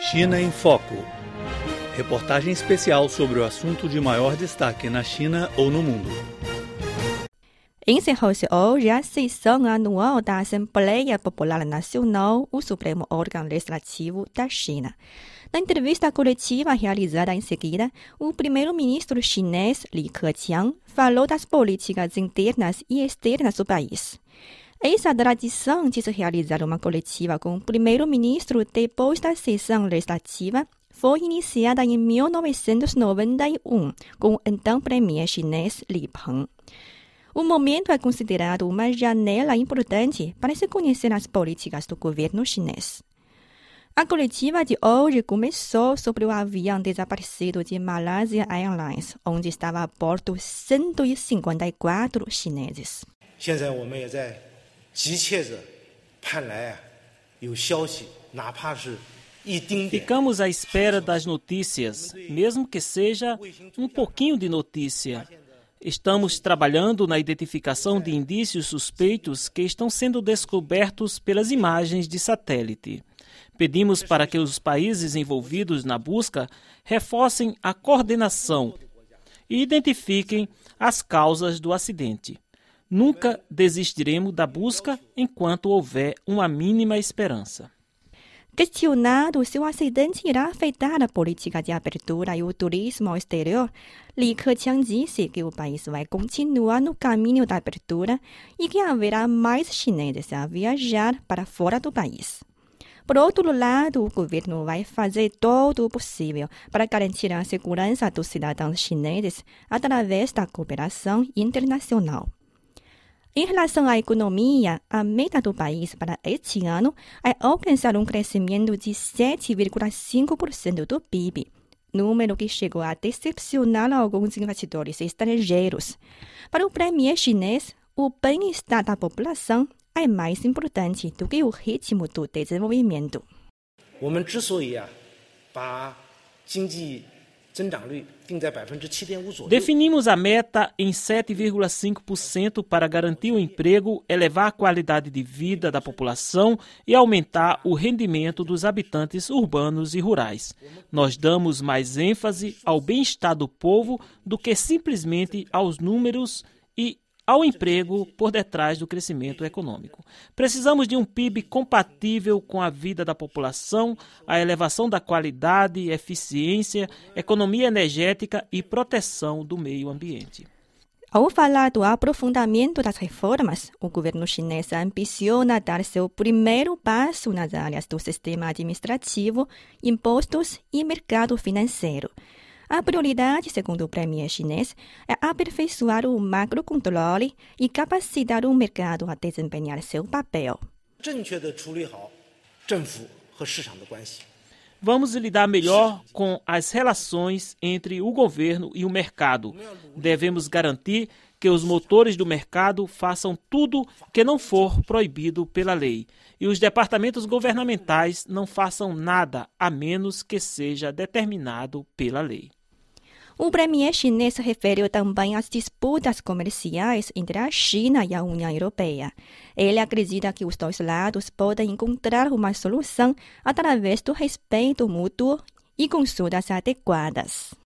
China em Foco. Reportagem especial sobre o assunto de maior destaque na China ou no mundo. Encerrou-se hoje a sessão anual da Assembleia Popular Nacional, o Supremo órgão legislativo da China. Na entrevista coletiva realizada em seguida, o primeiro-ministro chinês Li Keqiang falou das políticas internas e externas do país. Essa tradição de se realizar uma coletiva com o primeiro-ministro depois da sessão legislativa foi iniciada em 1991 com o então premier chinês Li Peng. O momento é considerado uma janela importante para se conhecer as políticas do governo chinês. A coletiva de hoje começou sobre o avião desaparecido de Malaysia Airlines, onde estava a bordo 154 chineses. 现在我们也在 急切着盼来啊，有消息，哪怕是一丁点。 Ficamos à espera das notícias, mesmo que seja um pouquinho de notícia. Estamos trabalhando na identificação de indícios suspeitos que estão sendo descobertos pelas imagens de satélite. Pedimos para que os países envolvidos na busca reforcem a coordenação e identifiquem as causas do acidente. Nunca desistiremos da busca enquanto houver uma mínima esperança. Questionado se o acidente irá afetar a política de abertura e o turismo ao exterior, Li Keqiang disse que o país vai continuar no caminho da abertura e que haverá mais chineses a viajar para fora do país. Por outro lado, o governo vai fazer todo o possível para garantir a segurança dos cidadãos chineses através da cooperação internacional. Em relação à economia, a meta do país para este ano é alcançar um crescimento de 7,5% do PIB, número que chegou a decepcionar alguns investidores estrangeiros. Para o premier chinês, o bem-estar da população é mais importante do que o ritmo do desenvolvimento. 我们之所以啊，把经济 Definimos a meta em 7,5% para garantir o emprego, elevar a qualidade de vida da população e aumentar o rendimento dos habitantes urbanos e rurais. Nós damos mais ênfase ao bem-estar do povo do que simplesmente aos números e ao emprego por detrás do crescimento econômico. Precisamos de um PIB compatível com a vida da população, a elevação da qualidade, eficiência, economia energética e proteção do meio ambiente. Ao falar do aprofundamento das reformas, o governo chinês ambiciona dar seu primeiro passo nas áreas do sistema administrativo, impostos e mercado financeiro. A prioridade, segundo o premier chinês, é aperfeiçoar o macrocontrole e capacitar o mercado a desempenhar seu papel. Vamos lidar melhor com as relações entre o governo e o mercado. Devemos garantir que os motores do mercado façam tudo que não for proibido pela lei e os departamentos governamentais não façam nada a menos que seja determinado pela lei. O premier chinês referiu também às disputas comerciais entre a China e a União Europeia. Ele acredita que os dois lados podem encontrar uma solução através do respeito mútuo e consultas adequadas.